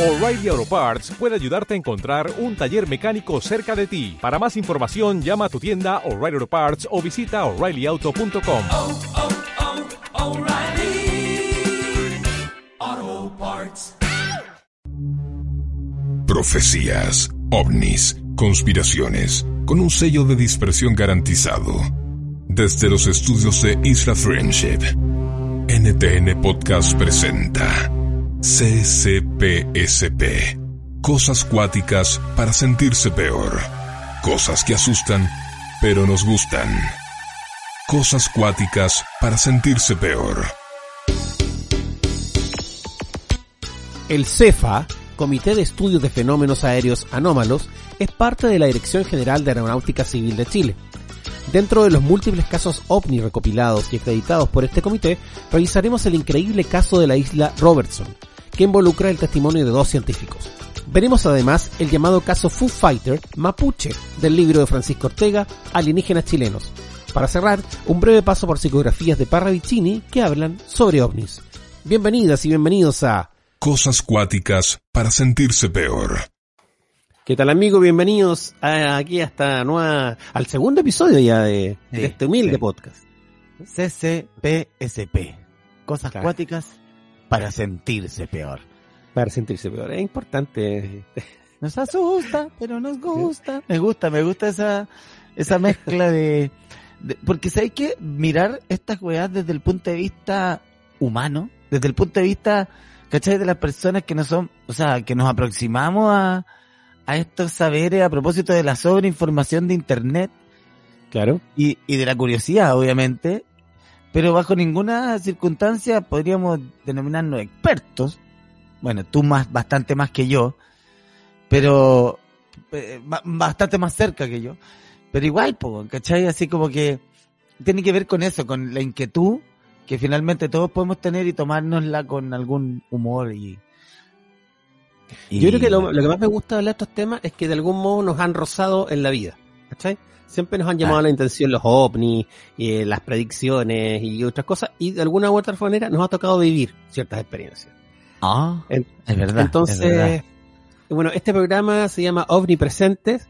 O'Reilly Auto Parts puede ayudarte a encontrar un taller mecánico cerca de ti. Para más información, llama a tu tienda O'Reilly Auto Parts o visita oreillyauto.com. oh, oh, O'Reilly Auto Parts. Profecías, ovnis, conspiraciones, con un sello de dispersión garantizado. Desde los estudios de Isla Friendship, NTN Podcast presenta CCPSP. Cosas cuáticas para sentirse peor. Cosas que asustan, pero nos gustan. Cosas cuáticas para sentirse peor. El CEFA, Comité de Estudios de Fenómenos Aéreos Anómalos, es parte de la Dirección General de Aeronáutica Civil de Chile. Dentro de los múltiples casos OVNI recopilados y acreditados por este comité, revisaremos el increíble caso de la isla Robertson, que involucra el testimonio de dos científicos. Veremos además el llamado caso Foo Fighter Mapuche del libro de Francisco Ortega, Alienígenas Chilenos. Para cerrar, un breve paso por psicografías de Parravicini que hablan sobre ovnis. Bienvenidas y bienvenidos a Cosas cuáticas para sentirse peor. ¿Qué tal amigos? Bienvenidos a- aquí hasta nueva, al segundo episodio ya de, de Sí, este humilde sí. podcast. CCPSP. Cosas Claro. cuáticas para sentirse peor. Para sentirse peor. Es importante. Nos asusta, pero nos gusta. Me gusta, me gusta esa, esa mezcla de, de- porque sabes que mirar estas weas desde el punto de vista humano, desde el punto de vista, ¿cachai? De las personas que no son, o sea, que nos aproximamos a, a estos saberes a propósito de la sobreinformación de internet, Claro. y, y de la curiosidad, obviamente, pero bajo ninguna circunstancia podríamos denominarnos expertos. Bueno, tú más, bastante más que yo, pero eh, ba- bastante más cerca que yo. Pero igual, po, ¿cachai? Así como que tiene que ver con eso, con la inquietud que finalmente todos podemos tener y tomárnosla con algún humor y... y- Yo creo que lo, lo que más me gusta de hablar de estos temas es que de algún modo nos han rozado en la vida. ¿Cachai? Siempre nos han llamado Ah. la intención los ovnis, y, eh, las predicciones y otras cosas, y de alguna u otra manera nos ha tocado vivir ciertas experiencias. Ah, En- es verdad. Entonces, es verdad. bueno, este programa se llama OVNI Presentes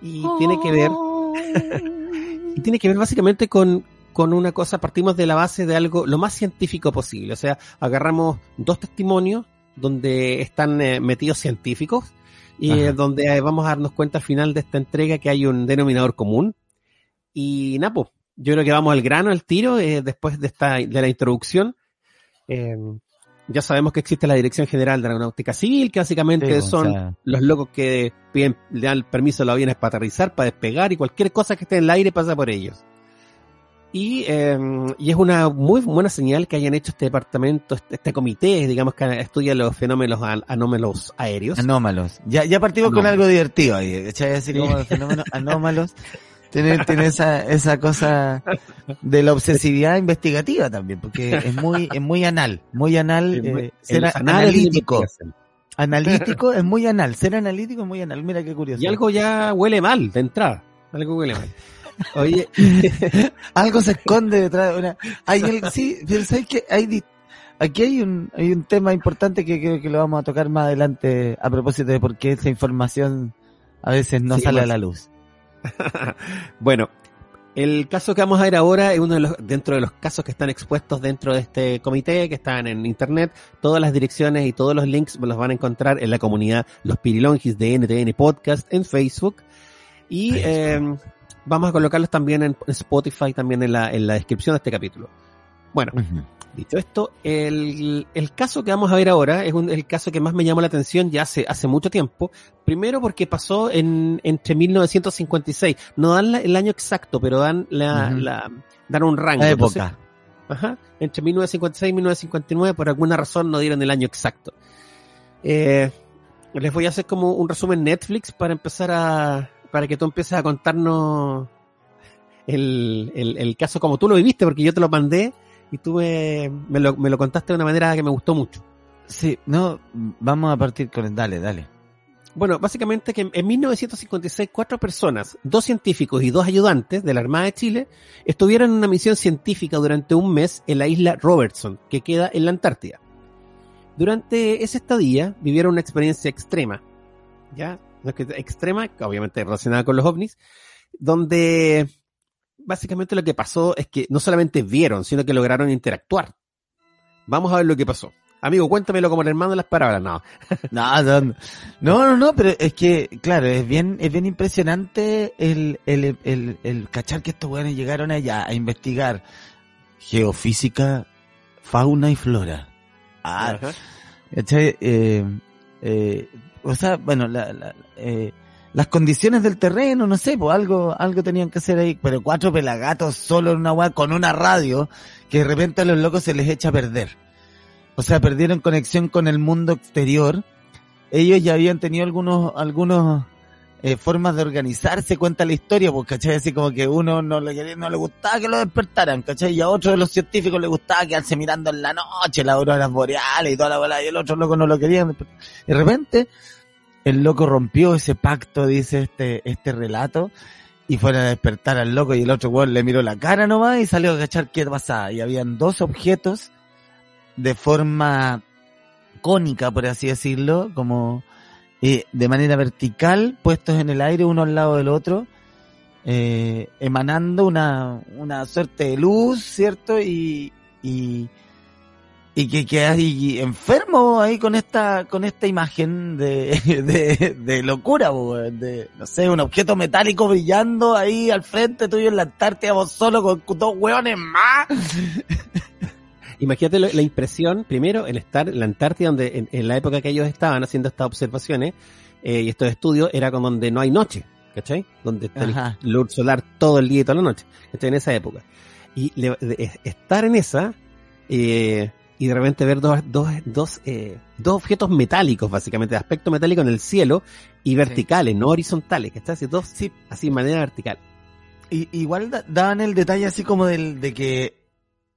y tiene que ver y tiene que ver básicamente con, con una cosa, partimos de la base de algo lo más científico posible. O sea, agarramos dos testimonios donde están eh, metidos científicos y Ajá. donde eh, vamos a darnos cuenta al final de esta entrega que hay un denominador común. Y Napo, yo creo que vamos al grano, al tiro, eh, después de esta, de la introducción. Eh, ya sabemos que existe la Dirección General de Aeronáutica Civil, que básicamente Sí, o son sea, los locos que piden, le dan permiso a los aviones para aterrizar, para despegar y cualquier cosa que esté en el aire pasa por ellos. Y, eh, y es una muy buena señal que hayan hecho este departamento, este, este comité, digamos, que estudia los fenómenos an- anómalos aéreos. Anómalos. Ya, ya partimos con algo divertido ahí, ¿cachai? Así como los fenómenos anómalos. Tiene, tiene esa, esa cosa de la obsesividad investigativa también, porque es muy, es muy anal, muy anal, muy- eh, ser de analítico. Analítico es muy anal, ser analítico es muy anal. Mira qué curioso. Y algo ya huele mal de entrada. Algo huele mal. Oye, Algo se esconde detrás de una. Hay el, sí, pero ¿sabes qué? Hay, aquí hay un, hay un tema importante que creo que lo vamos a tocar más adelante a propósito de por qué esa información a veces no Sí, sale a más- la luz. bueno, el caso que vamos a ver ahora es uno de los, dentro de los casos que están expuestos dentro de este comité, que están en internet. Todas las direcciones y todos los links los van a encontrar en la comunidad Los Pirilongis de NTN Podcast en Facebook. Y Facebook. eh, vamos a colocarlos también en Spotify, también en la, en la descripción de este capítulo. Bueno, Dicho esto, el, el caso que vamos a ver ahora es un- el caso que más me llamó la atención ya hace, hace mucho tiempo. Primero porque pasó en, entre 1956. No dan la- el año exacto, pero dan la, dan un rango. La Entonces, época. Ajá. Entre 1956 y 1959, por alguna razón no dieron el año exacto. Eh, les voy a hacer como un resumen Netflix para empezar a, para que tú empieces a contarnos el, el, el caso como tú lo viviste, porque yo te lo mandé y tú me, me, lo, me lo contaste de una manera que me gustó mucho. Sí, no, vamos a partir con, dale, dale. Bueno, básicamente que en 1956 cuatro personas, dos científicos y dos ayudantes de la Armada de Chile, estuvieron en una misión científica durante un mes en la isla Robertson, que queda en la Antártida. Durante esa estadía vivieron una experiencia extrema, ¿ya? No es que- Extrema, obviamente relacionada con los ovnis, donde básicamente lo que pasó es que no solamente vieron, sino que lograron interactuar. Vamos a ver lo que pasó. Amigo, cuéntamelo como el hermano de las palabras. No, No, no, no, no, no, pero es que, claro, es bien, es bien impresionante el, el, el, el cachar que estos weones llegaron allá a investigar geofísica, fauna y flora. Ah. Eh, eh, o sea, bueno, la, la- eh, las condiciones del terreno, no sé, pues algo, algo tenían que hacer ahí, pero cuatro pelagatos solo en una weá con una radio que de repente a los locos se les echa a perder. O sea, perdieron conexión con el mundo exterior. Ellos ya habían tenido algunos, algunos eh, formas de organizarse, cuenta la historia, pues, ¿cachai? Así como que uno no le, quería- no le gustaba que lo despertaran, ¿cachai? Y a otro de los científicos le gustaba quedarse mirando en la noche, las boreales y toda la bola, y el otro loco no lo quería. De repente, el loco rompió ese pacto, dice este, este relato, y fueron a despertar al loco y el otro weón le miró la cara nomás y salió a cachar qué pasaba. Y habían dos objetos de forma cónica, por así decirlo, como eh, de manera vertical, puestos en el aire uno al lado del otro, eh, emanando una, una suerte de luz, ¿cierto? Y, y, y que quedas enfermo ahí con esta, con esta imagen de, de, de locura, weón, de, no sé, un objeto metálico brillando ahí al frente tuyo en la Antártida, vos solo con dos hueones más. Imagínate la impresión, primero, el estar en la Antártida, donde en, en la época que ellos estaban haciendo estas observaciones eh, y estos estudios, era con donde no hay noche, ¿cachai? Donde está Ajá. el luz solar todo el día y toda la noche, ¿cachai? En esa época. Y le- de- es- estar en esa, eh, y de repente ver dos, dos, dos, eh, dos objetos metálicos, básicamente, de aspecto metálico en el cielo, y verticales, no horizontales, ¿cachai? Así, dos, Sí, así de manera vertical. Y, igual da- daban el detalle así como del, de que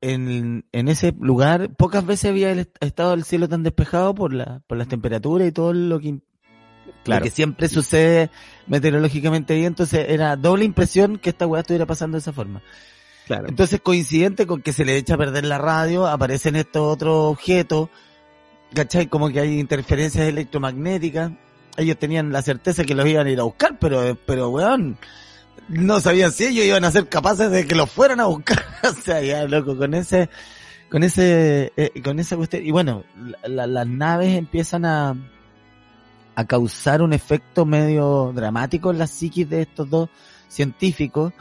en, en ese lugar pocas veces había el est- estado el cielo tan despejado por la, por las temperaturas y todo lo que, Claro. lo que siempre sucede meteorológicamente ahí, entonces era doble impresión que esta weá estuviera pasando de esa forma. Claro. Entonces coincidente con que se le echa a perder la radio, aparecen estos otros objetos, ¿cachai? Como que hay interferencias electromagnéticas. Ellos tenían la certeza que los iban a ir a buscar, pero, pero weón, no sabían si ellos iban a ser capaces de que los fueran a buscar. o sea, ya loco, con ese, con ese, eh, con esa cuestión. Y bueno, la- la- las naves empiezan a, a causar un efecto medio dramático en la psiquis de estos dos científicos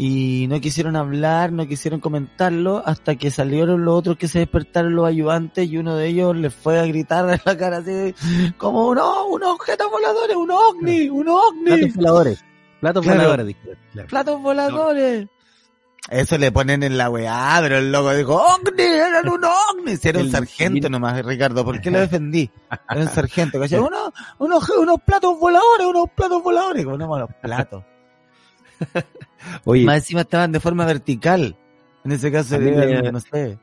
y no quisieron hablar, no quisieron comentarlo hasta que salieron los otros que se despertaron los ayudantes y uno de ellos les fue a gritar en la cara así como uno, unos objetos voladores, un ovni, un ovni, Platos voladores. Platos Claro. voladores. Claro. platos voladores. Eso le ponen en la weá, pero el loco dijo, ovni, eran un ovni. Si era un sargento nomás, Ricardo, ¿por qué lo defendí? Era un sargento, ¿cachai? Uno, unos, unos platos voladores, unos platos voladores, como no, los platos. Oye, Más encima estaban de forma vertical. En ese caso, me- no sé.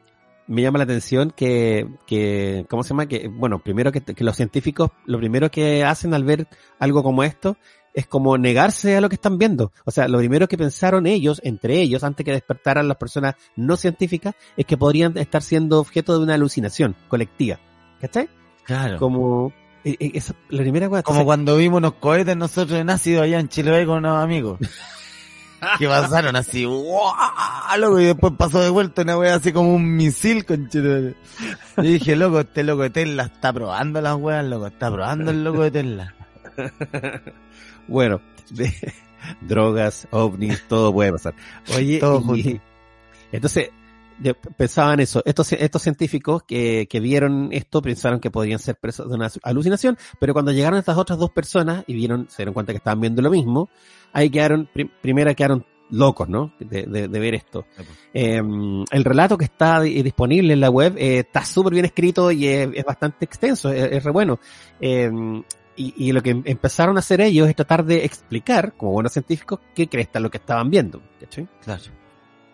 me llama la atención que, que, ¿cómo se llama? Que, bueno, primero que, que los científicos, lo primero que hacen al ver algo como esto, es como negarse a lo que están viendo. O sea, lo primero que pensaron ellos, entre ellos, antes que despertaran las personas no científicas, es que podrían estar siendo objeto de una alucinación colectiva. ¿Cachai? Claro. Como, eh, esa, la primera cosa. Como cuando vimos unos cohetes nosotros en ácido allá en Chile con unos amigos. que pasaron así, ¡guau! Loco, y después pasó de vuelta una wea así como un misil con Chile. Yo dije, loco, este loco de Tesla está probando las weas, loco, está probando el loco de Tesla. Bueno, de drogas, ovnis, todo puede pasar. Oye, Todo y- junto. entonces, yo pensaban eso, estos, estos científicos que, que vieron esto pensaron que podrían ser presos de una alucinación, pero cuando llegaron estas otras dos personas y vieron, se dieron cuenta que estaban viendo lo mismo, ahí quedaron, prim- primero quedaron locos, ¿no? De, de- de ver esto. Eh, el relato que está di- disponible en la web eh, está súper bien escrito y es, es bastante extenso, es, es re bueno. Eh, y, lo que em- empezaron a hacer ellos es tratar de explicar, como buenos científicos, qué cresta lo que estaban viendo. ¿cachai? Claro.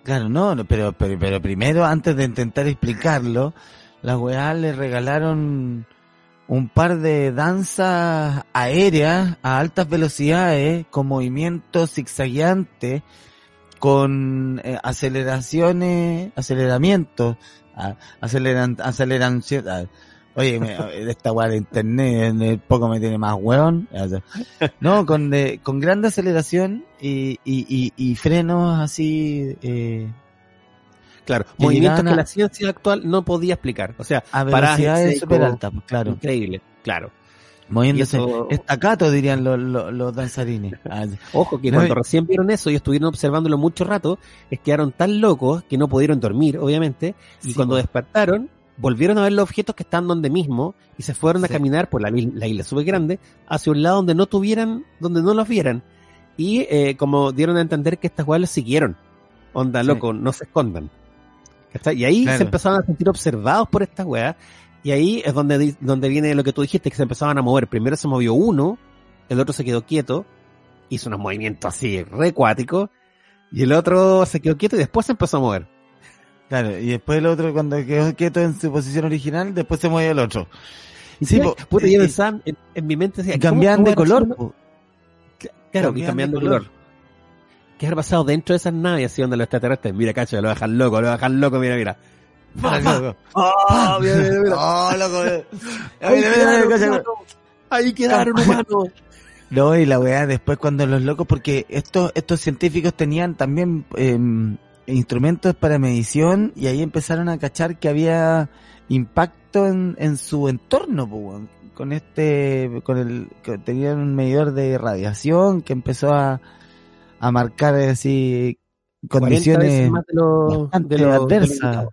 Claro, no, pero, pero, pero primero, antes de intentar explicarlo, las weas le regalaron un par de danzas aéreas a altas velocidades, con movimientos zigzagueantes, con eh, aceleraciones, aceleramientos, aceleran, aceleran, Oye, me, esta weá de internet en el poco me tiene más weón. No, con, de, con grande aceleración y, y, y, y frenos así, eh, Claro, Que movimientos que la ciencia actual no podía explicar. O sea, a velocidades súper altas, pues, claro. Increíble, claro. Moviéndose. eso- Estacato dirían los, los, los danzarines. Ojo, que cuando recién vieron eso y estuvieron observándolo mucho rato, es que quedaron tan locos que no pudieron dormir, obviamente, y Sí, cuando pues. despertaron, volvieron a ver los objetos que están donde mismo y se fueron a caminar por la, isla- la isla súper grande hacia un lado donde no tuvieran, donde no los vieran. Y eh, como dieron a entender que estas weas los siguieron. Onda, Sí. loco, no se escondan. Y ahí Claro. se empezaron a sentir observados por estas weas. Y ahí es donde, donde viene lo que tú dijiste, que se empezaban a mover. Primero se movió uno, el otro se quedó quieto, hizo unos movimientos así recuáticos, y el otro se quedó quieto y después se empezó a mover. Claro, y después el otro cuando quedó quieto en su posición original, después se mueve el otro. Y Sí, po, puta, y- pensaba en, en mi mente decía, Y ¿cómo- cambian de color. Claro, cambian y cambiando de color. color. ¿Qué habrá pasado dentro de esas naves así donde los extraterrestres? Mira, cacho, lo dejan loco, lo dejan loco, mira, mira. Loco. ¡Oh, mira, mira, mira! Oh, loco. eh. Ahí quedaron, humanos. Ahí quedaron humanos. No, y la weá después cuando los locos, porque estos, estos científicos tenían también em, instrumentos para medición y ahí empezaron a cachar que había impacto en, en su entorno, con este, con el, que tenían un medidor de radiación que empezó a, a marcar así 40 condiciones más de lo, de lo- de lo adversas.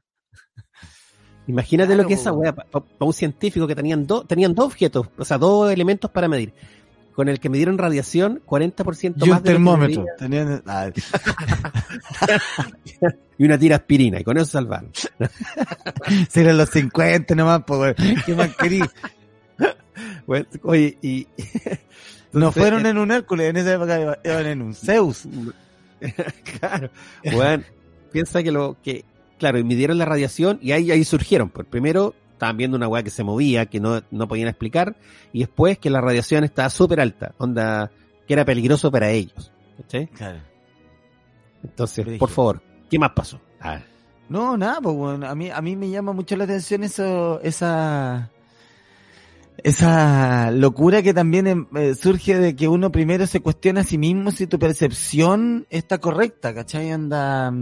Imagínate Claro, lo que esa po. weá, para un científico que tenían dos, tenían dos objetos, o sea, dos elementos para medir. Con el que midieron radiación, 40% y un más de lo que termómetro. Tenían, ah, y una tira aspirina, y con eso salvaron. si eran los 50 nomás, pues, ¿qué más querí? Bueno, oye, y No Entonces, fueron eh, en un Hércules, en esa época iba- iban en un Zeus. claro, bueno, piensa que lo que, claro, y midieron la radiación y ahí, ahí surgieron. Pues primero estaban viendo una weá que se movía, que no, no podían explicar, y después que la radiación estaba súper alta, onda, que era peligroso para ellos. ¿cachai? Claro. Entonces, por favor, ¿qué más pasó? Ah, No, nada, pues bueno, a mí, a mí me llama mucho la atención eso, esa, esa locura que también em, eh, surge de que uno primero se cuestiona a sí mismo si tu percepción está correcta, ¿cachai? Anda,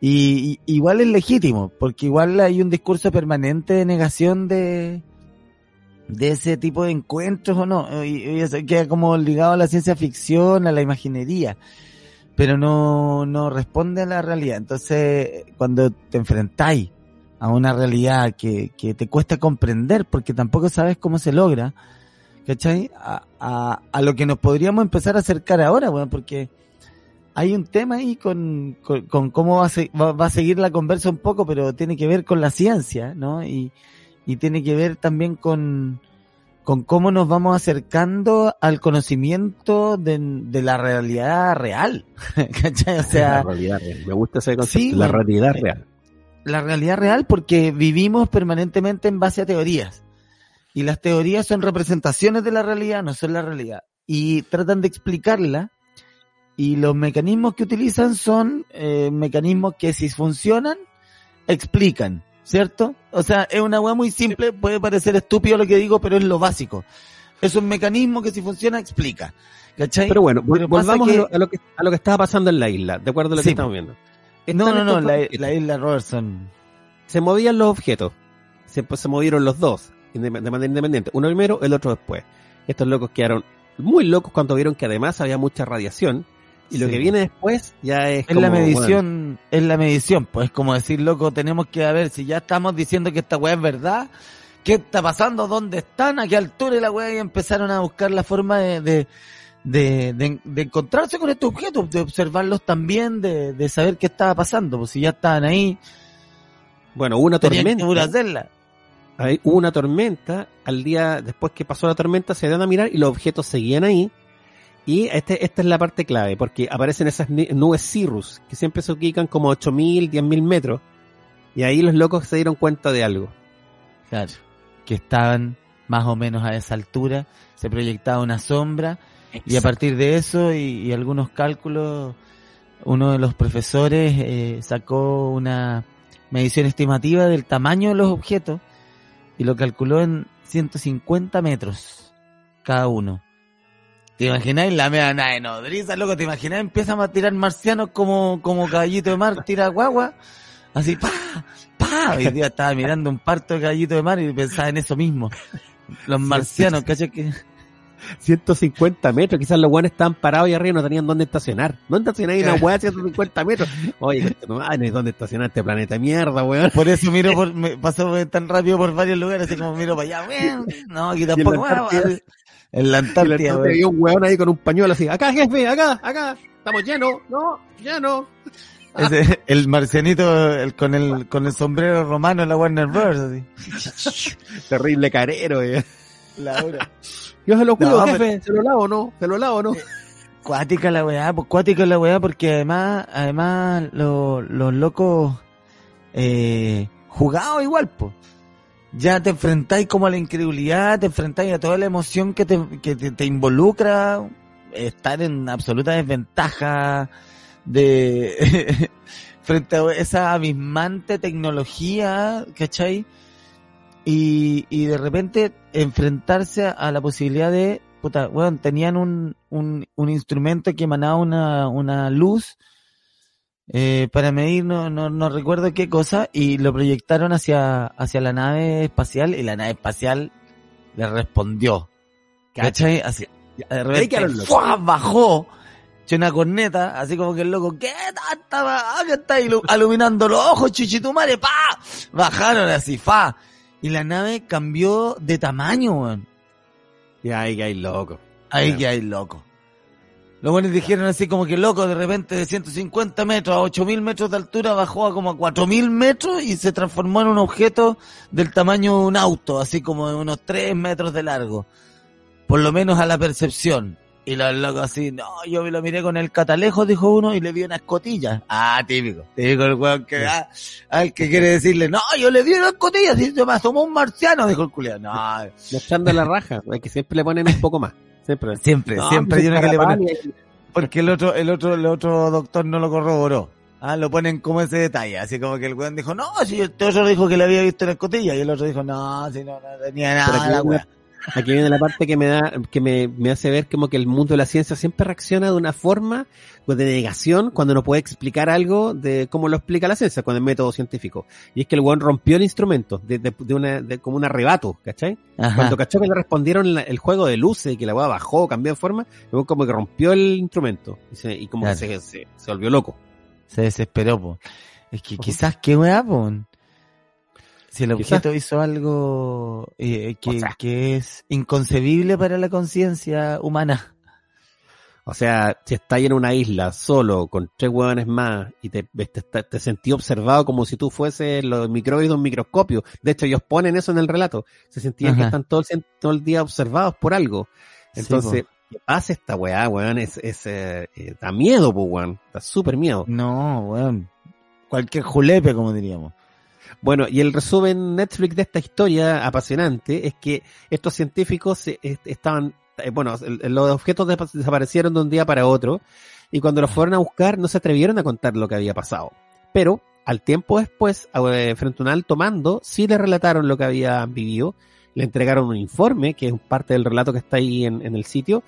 y, y- igual es legítimo, porque igual hay un discurso permanente de negación de, de ese tipo de encuentros o no, y, y eso queda como ligado a la ciencia ficción, a la imaginería, pero no, no responde a la realidad. Entonces, cuando te enfrentáis a una realidad que, que te cuesta comprender, porque tampoco sabes cómo se logra, ¿cachai? A, a, a lo que nos podríamos empezar a acercar ahora, bueno, porque hay un tema ahí con, con, con cómo va a, se- va, va a seguir la conversa un poco, pero tiene que ver con la ciencia, ¿no? Y, y tiene que ver también con, con cómo nos vamos acercando al conocimiento de, de la realidad real, ¿cachai? O la sea, realidad real. Me gusta ese concepto, Sí, la realidad real. la realidad real porque vivimos permanentemente en base a teorías. Y las teorías son representaciones de la realidad, no son la realidad. Y tratan de explicarla. Y los mecanismos que utilizan son eh, mecanismos que si funcionan, explican, ¿cierto? O sea, es una hueá muy simple, puede parecer estúpido lo que digo, pero es lo básico. Es un mecanismo que si funciona, explica. ¿Cachai? Pero bueno, Pero volvamos que- a, lo, que, a lo que estaba pasando en la isla, de acuerdo a lo Sí, que estamos viendo. no, Están no, no, la, isla Robertson. se movían los objetos. Se, pues, se movieron los dos de manera independiente. Uno primero, el otro después. Estos locos quedaron muy locos cuando vieron que además había mucha radiación. Y lo Sí. que viene después ya es. Es la medición, es la medición, pues es como decir, loco, tenemos que a ver si ya estamos diciendo que esta weá es verdad, qué está pasando, dónde están, a qué altura la weá y empezaron a buscar la forma de, de, de, de- de encontrarse con estos objetos, de observarlos también, de, de saber qué estaba pasando, pues si ya estaban ahí, Bueno, una que tormenta. hubo una tormenta. Al día después que pasó la tormenta se dan a mirar y los objetos seguían ahí. Y este, esta es la parte clave, porque aparecen esas nubes cirrus, que siempre se ubican como 8.000, 10.000 metros. Y ahí los locos se dieron cuenta de algo. Claro, que estaban más o menos a esa altura, se proyectaba una sombra Y a partir de eso y, y algunos cálculos, uno de los profesores eh, sacó una medición estimativa del tamaño de los objetos y lo calculó en 150 metros cada uno. ¿Te imagináis la mea nave nodriza, loco? ¿Te imagináis? Empiezan a tirar marcianos como, como caballito de mar, tira guagua, así, pa, pa. Hoy día estaba mirando un parto de caballito de mar y pensaba en eso mismo. Los marcianos, ¿cachai? Que... 150 metros, quizás los weones estaban parados ahí arriba y no tenían dónde estacionar. ¿Dónde estacionáis una weá a 150 metros? Oye, no hay dónde estacionar este planeta de mierda, weón. Por eso miro por, me pasó tan rápido por varios lugares, así como miro para allá, weón. No, aquí tampoco, weón. En la Antártida, weón. había un weón ahí con un pañuelo así, acá jefe, acá, acá, estamos llenos, no, llenos. Ese, el marcianito el, con el con el sombrero romano en la Warner Bros. Así. Terrible carero, weón. Laura. Yo se lo cuido, No, jefe, se lo lavo no, se lo lavo no. Cuática la weá, pues cuática la weá, porque además, además lo- los locos eh, jugados igual, pues. Ya te enfrentáis como a la incredulidad, te enfrentáis a toda la emoción que te, que te, involucra estar en absoluta desventaja de frente a esa abismante tecnología, ¿cachai? Y, y de repente enfrentarse a la posibilidad de, puta, bueno, tenían un, un, un instrumento que emanaba una, una luz eh, para medir, no, no, no recuerdo qué cosa, y lo proyectaron hacia, hacia la nave espacial y la nave espacial le respondió. ¿Cachai? Así, de repente. ¡fua! bajó, echó una corneta, así como que el loco, ¿qué tanta ah, que está ilu- aluminando los ojos, chichitumare, pa! Bajaron así, fa. Y la nave cambió de tamaño, weón. Y ahí que hay loco. Ahí que hay loco. Los buenos dijeron así como que loco, de repente de 150 metros a 8000 metros de altura bajó a como a 4000 metros y se transformó en un objeto del tamaño de un auto, así como de unos 3 metros de largo. Por lo menos a la percepción. Y los locos así, no, yo lo miré con el catalejo, dijo uno, y le vi una escotilla. Ah, típico. Típico el weón que, ah, al que quiere decirle, no, yo le vi una escotilla, si se me asomó un marciano, dijo el culiado. No, Mostrando la raja, es que siempre le ponen un poco más. Siempre. siempre, No, siempre que le carapán pone, y- porque el otro, el otro, el otro doctor no lo corroboró. Ah, lo ponen como ese detalle, así como que el weón dijo, no, si este otro dijo que le había visto en escotilla, y el otro dijo, no, si no, no tenía nada, la weá. Aquí viene la parte que me da, que me, me hace ver como que el mundo de la ciencia siempre reacciona de una forma pues, de negación cuando no puede explicar algo de cómo lo explica la ciencia, con el método científico. Y es que el weón rompió el instrumento, de, de, de una, de, como un arrebato, ¿cachai? Ajá. Cuando cachó que le respondieron la- el juego de luces y que la weá bajó, cambió de forma, luego como que rompió el instrumento y, se- y como Claro. que se, se, se volvió loco. Se desesperó, po. Es que quizás, qué weá, po. Si el Quizás. objeto hizo algo eh, que, O sea. que es inconcebible para la conciencia humana. O sea, si estás en una isla solo con tres hueones más y te, te, te, sentí observado como si tú fueses los microbios de un microscopio. De hecho, ellos ponen eso en el relato. Se sentían que están todo el, todo el día observados por algo. Sí, Entonces, ¿qué pasa esta weá, weón? Es, es, eh, eh, da miedo, pues, weón. Da súper miedo. No, weón. Cualquier julepe, como diríamos. Bueno, y el resumen Netflix de esta historia apasionante es que estos científicos estaban, eh, bueno, los objetos de- desaparecieron de un día para otro y cuando los fueron a buscar no se atrevieron a contar lo que había pasado. Pero al tiempo después, eh, frente a un alto mando, sí le relataron lo que habían vivido, le entregaron un informe, que es parte del relato que está ahí en, en el sitio,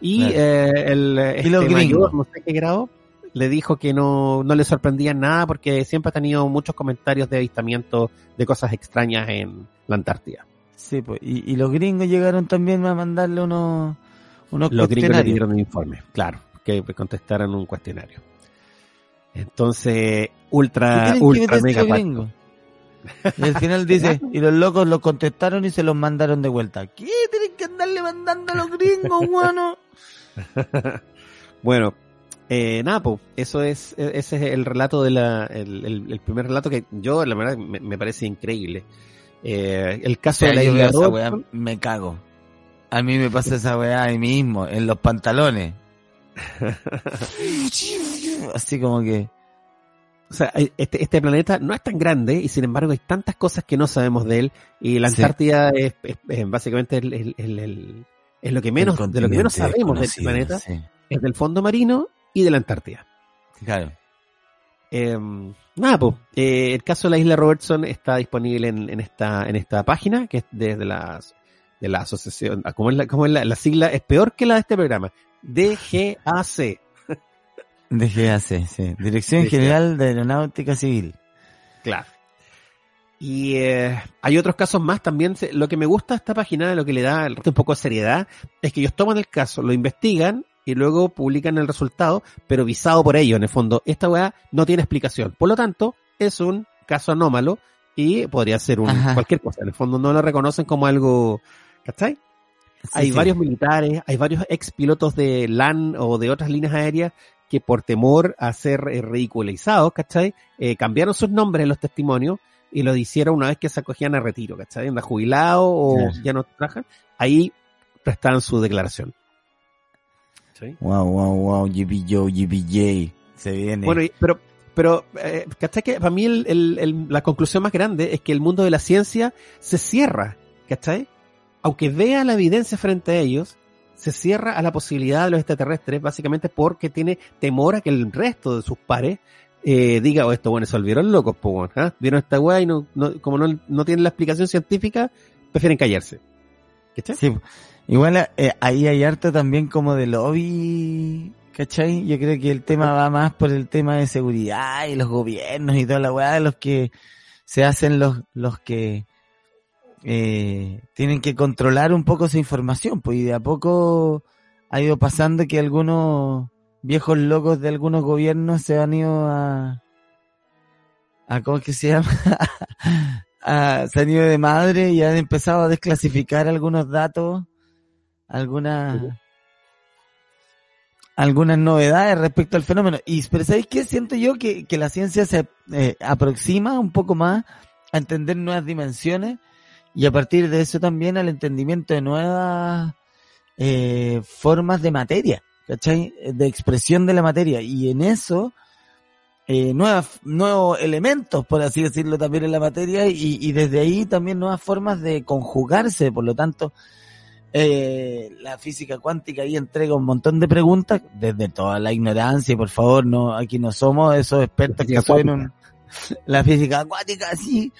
y Claro. eh, el este mayor, no sé qué grado, le dijo que no, no le sorprendía nada porque siempre ha tenido muchos comentarios de avistamiento de cosas extrañas en la Antártida. Sí, pues. Y, y los gringos llegaron también a mandarle unos, unos Los gringos le pidieron un informe, claro, que contestaran un cuestionario. Entonces, ¿Qué ultra, ultra mega? Y al final dice, y los locos los contestaron y se los mandaron de vuelta. ¿Qué tienen que andarle mandando a los gringos, guano? Bueno, eh, nada, po, eso es, e- ese es el relato de la, el, el- el primer relato que yo, la verdad, me, me parece increíble. Eh, el O caso sea, de la isla esa weá, me cago. A mí me pasa esa weá ahí mismo, en los pantalones. Así como que... O sea, hay- este, este planeta no es tan grande y sin embargo hay tantas cosas que no sabemos de él y la Sí. Antártida es, es- es básicamente el, el- el- el- es lo que menos, de lo que menos sabemos de este planeta, sí. es del fondo marino y de la Antártida. Claro. Eh, nada, pues, eh, el caso de la isla Robertson está disponible en, en esta, en esta página, que es desde las, de la asociación, ah, ¿cómo es la, cómo es la, la sigla? Es peor que la de este programa. DGAC. DGAC, sí. Dirección DGAC. General de Aeronáutica Civil. Claro. Y eh, hay otros casos más también. Lo que me gusta de esta página, lo que le da un poco de seriedad, es que ellos toman el caso, lo investigan y luego publican el resultado, pero visado por ellos, en el fondo. Esta weá no tiene explicación. Por lo tanto, es un caso anómalo y podría ser un, Ajá. cualquier cosa. En el fondo no lo reconocen como algo, ¿cachai? Sí, hay sí. varios militares, hay varios ex pilotos de LAN o de otras líneas aéreas que por temor a ser eh, ridiculizados, ¿cachai? Eh, cambiaron sus nombres en los testimonios y lo hicieron una vez que se acogían a retiro, ¿cachai? Anda jubilado o ya no trabajan. Ahí prestaron su declaración. ¿Sí? Wow, wow, wow, GBJ, GBJ. Se viene. Bueno, pero, pero, eh, ¿cachai? Que para mí el- el- el- la conclusión más grande es que el mundo de la ciencia se cierra, ¿cachai? Aunque vea la evidencia frente a ellos, se cierra a la posibilidad de los extraterrestres, básicamente porque tiene temor a que el resto de sus pares eh, diga, oh, estos bueno, se volvieron locos, pues, bueno, ¿ah? vieron esta weá y no, no- como no, no tienen la explicación científica, prefieren callarse. ¿Cachai? Sí, igual eh, ahí hay harto también como de lobby, ¿cachai? Yo creo que el tema va más por el tema de seguridad y los gobiernos y toda la weá de los que se hacen los, los que eh, tienen que controlar un poco esa información, pues y de a poco ha ido pasando que algunos viejos locos de algunos gobiernos se han ido a, a ¿cómo es que se llama? a, se han ido de madre y han empezado a desclasificar algunos datos, algunas, algunas novedades respecto al fenómeno. Y, pero ¿sabéis qué? Siento yo que, que la ciencia se eh, aproxima un poco más a entender nuevas dimensiones y a partir de eso también al entendimiento de nuevas eh, formas de materia, ¿cachai? De expresión de la materia. Y en eso, eh, nuevas, nuevos elementos, por así decirlo, también en la materia y, y desde ahí también nuevas formas de conjugarse. Por lo tanto, eh, la física cuántica ahí entrega un montón de preguntas desde toda la ignorancia y por favor, no, aquí no somos esos expertos que suenan la física cuántica así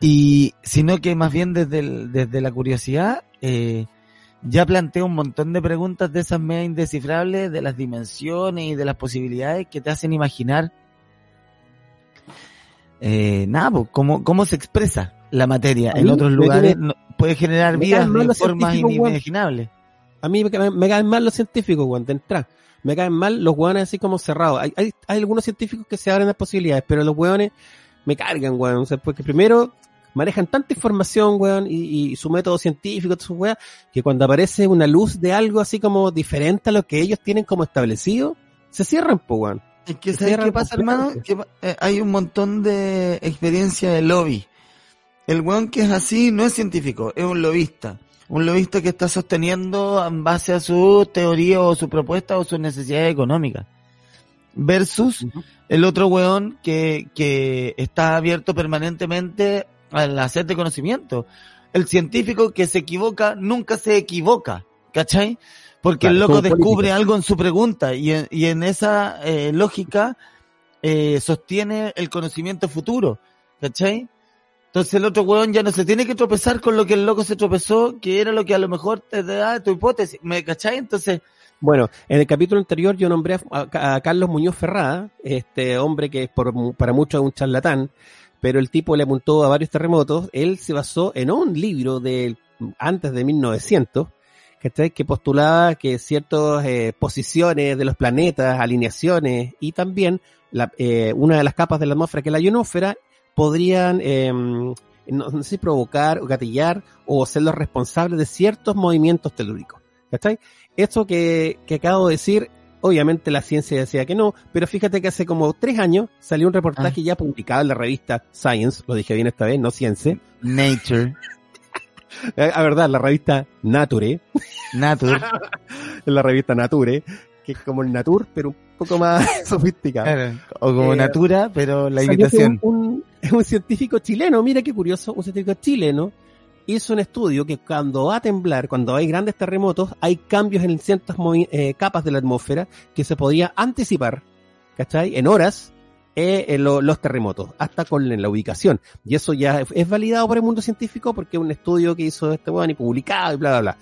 y sino que más bien desde, el- desde la curiosidad eh, ya plantea un montón de preguntas de esas media indescifrables, de las dimensiones y de las posibilidades que te hacen imaginar. Eh, nada, pues, cómo, cómo se expresa la materia en otros lugares, tiene- no- puede generar me vidas de formas científicos, weón. inimaginables. A mí me, me caen mal los científicos, weón, de entrada. Me caen mal los weones así como cerrados. Hay, hay, hay algunos científicos que se abren las posibilidades, pero los weones me cargan, weón. O sea, porque primero manejan tanta información, weón, y, y su método científico, sus weas, que cuando aparece una luz de algo así como diferente a lo que ellos tienen como establecido, se cierran, pues, weón. Es que, Se ¿sabes qué pasa, hermano? Que, eh, hay un montón de experiencia de lobby. El weón que es así no es científico, es un lobista. Un lobista que está sosteniendo en base a su teoría o su propuesta o sus necesidades económicas. Versus el otro weón que, que está abierto permanentemente al hacer de conocimiento. El científico que se equivoca nunca se equivoca, ¿cachai? Porque el loco descubre algo en su pregunta y en, y en esa eh, lógica eh, sostiene el conocimiento futuro, ¿cachai? Entonces el otro weón ya no se tiene que tropezar con lo que el loco se tropezó, que era lo que a lo mejor te da tu hipótesis, ¿me cachai? Entonces, Bueno, en el capítulo anterior yo nombré a, Carlos Muñoz Ferrada, este hombre que por, para muchos es un charlatán, pero el tipo le apuntó a varios terremotos. Él se basó en un libro de antes de 1900, ¿cachai? que postulaba que ciertas eh, posiciones de los planetas, alineaciones y también eh, una de las capas de la atmósfera, que es la ionósfera, podrían, eh, no, no sé si provocar o gatillar o ser los responsables de ciertos movimientos telúricos. ¿Cachai? Esto que, que acabo de decir, obviamente la ciencia decía que no, pero fíjate que hace como tres años salió un reportaje ya publicado en la revista Science, lo dije bien esta vez, no Science, nature, a verdad, la revista Nature, nature, en la revista Nature, que es como el Nature, pero un poco más sofisticado. claro, o como Eh, natura, pero la imitación. Un, un- es un científico chileno, mira qué curioso, un científico chileno hizo un estudio que cuando va a temblar, cuando hay grandes terremotos, hay cambios en ciertas eh, capas de la atmósfera que se podía anticipar, ¿cachai? En horas eh, lo- los terremotos, hasta con la ubicación. Y eso ya es- validado por el mundo científico porque es un estudio que hizo este weón y publicado y bla, bla, bla.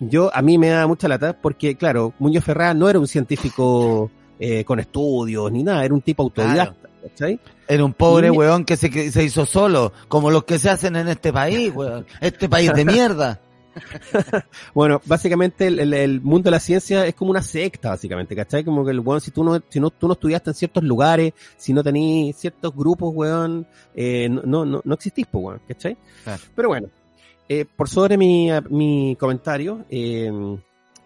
Yo, a mí me da mucha lata porque, claro, Muñoz Ferrá no era un científico eh, con estudios ni nada, era un tipo autodidacta, ¿cachai? Era un pobre Y- weón que se, que se hizo solo, como los que se hacen en este país, weón. Este país de mierda. Bueno, básicamente el, el- el mundo de la ciencia es como una secta, básicamente, ¿cachai? Como que el weón, si tú no, si no, tú no estudiaste en ciertos lugares, si no tenís ciertos grupos, weón, eh, no, no, no, no existís, pues, weón, ¿cachai? Claro. Pero bueno, eh, por sobre mi, mi comentario, eh,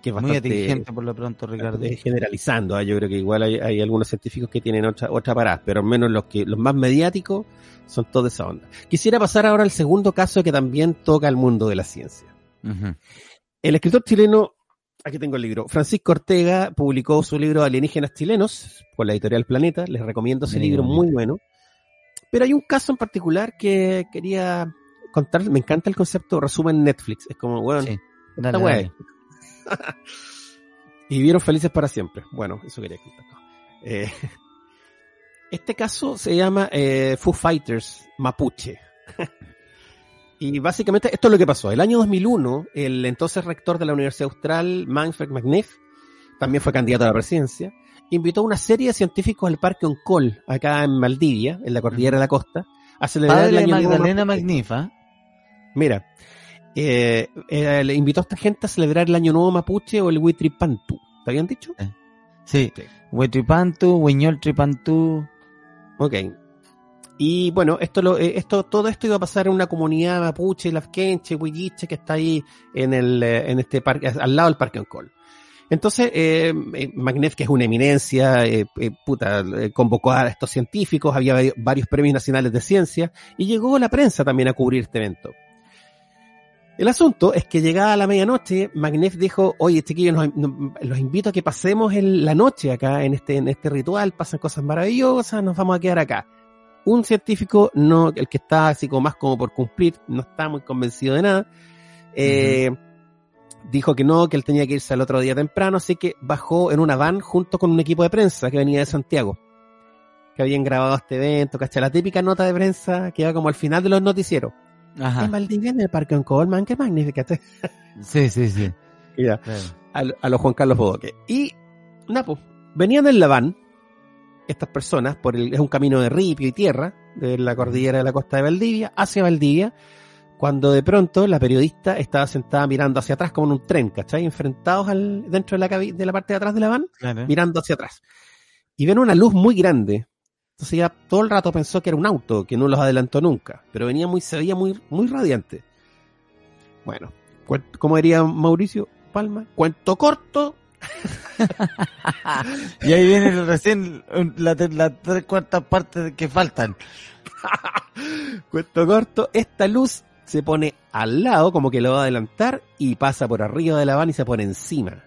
que es Muy bastante inteligente por lo pronto, Ricardo. eh, generalizando, ¿ah? yo creo que igual hay, hay algunos científicos que tienen otra, otra parada, pero al menos los que, los más mediáticos son todos de esa onda. Quisiera pasar ahora al segundo caso que también toca al mundo de la ciencia. El escritor chileno, aquí tengo el libro, Francisco Ortega publicó su libro Alienígenas chilenos por la editorial Planeta. Les recomiendo ese Muy libro, muy bueno. Pero hay un caso en particular que quería contar. Me encanta el concepto resumen Netflix. Es como, bueno, Sí. dale. y vivieron felices para siempre. Bueno, eso quería contar. Eh, este caso se llama eh, Foo Fighters Mapuche. y básicamente esto es lo que pasó. El año 2001, el entonces rector de la Universidad Austral, Manfred McNiff, también fue candidato a la presidencia, invitó a una serie de científicos al Parque Oncol, acá en Maldivia, en la cordillera de la costa, a celebrar Padre el año Magdalena. Magnifa. Mira, eh, eh, le invitó a esta gente a celebrar el Año Nuevo Mapuche o el Huitripantu. ¿Te habían dicho? Sí. Sí. Huetripantu, Huiñol Tripantú. Ok. Y bueno, esto, lo, eh, esto, todo esto iba a pasar en una comunidad mapuche, lafkenche, huilliche, que está ahí en el, eh, en este parque, al lado del Parque Oncol. Entonces, eh, eh, Magnef, que es una eminencia, eh, eh, puta, eh, convocó a estos científicos, había va- varios premios nacionales de ciencia, y llegó la prensa también a cubrir este evento. El asunto es que llegada la medianoche, Magnef dijo, oye, chiquillos, nos- los invito a que pasemos el- la noche acá en este, en este ritual, pasan cosas maravillosas, nos vamos a quedar acá. Un científico, no, el que está así como más como por cumplir, no está muy convencido de nada, eh, dijo que no, que él tenía que irse al otro día temprano, así que bajó en una van junto con un equipo de prensa que venía de Santiago, que habían grabado este evento, ¿cachai? La típica nota de prensa que va como al final de los noticieros. Ajá. En Valdivia, en el Parque Oncolman, qué magnífica. Sí, sí, sí. Y ya, Claro. a, lo- a los Juan Carlos Bodoque. Y, Napo, venían en la van, estas personas, por el, es un camino de ripio y tierra, de la cordillera de la costa de Valdivia, hacia Valdivia, cuando de pronto la periodista estaba sentada mirando hacia atrás como en un tren, ¿cachai? Enfrentados al, dentro de la, de la parte de atrás de la van, Claro. mirando hacia atrás. Y ven una luz muy grande. Entonces ya todo el rato pensó que era un auto, que no los adelantó nunca, pero venía muy, se veía muy, muy radiante. Bueno, como diría Mauricio Palma, cuento corto, Y ahí viene recién un- la, tres cuartas partes que faltan. cuento corto, esta luz se pone al lado, como que lo va a adelantar, y pasa por arriba de la van y se pone encima.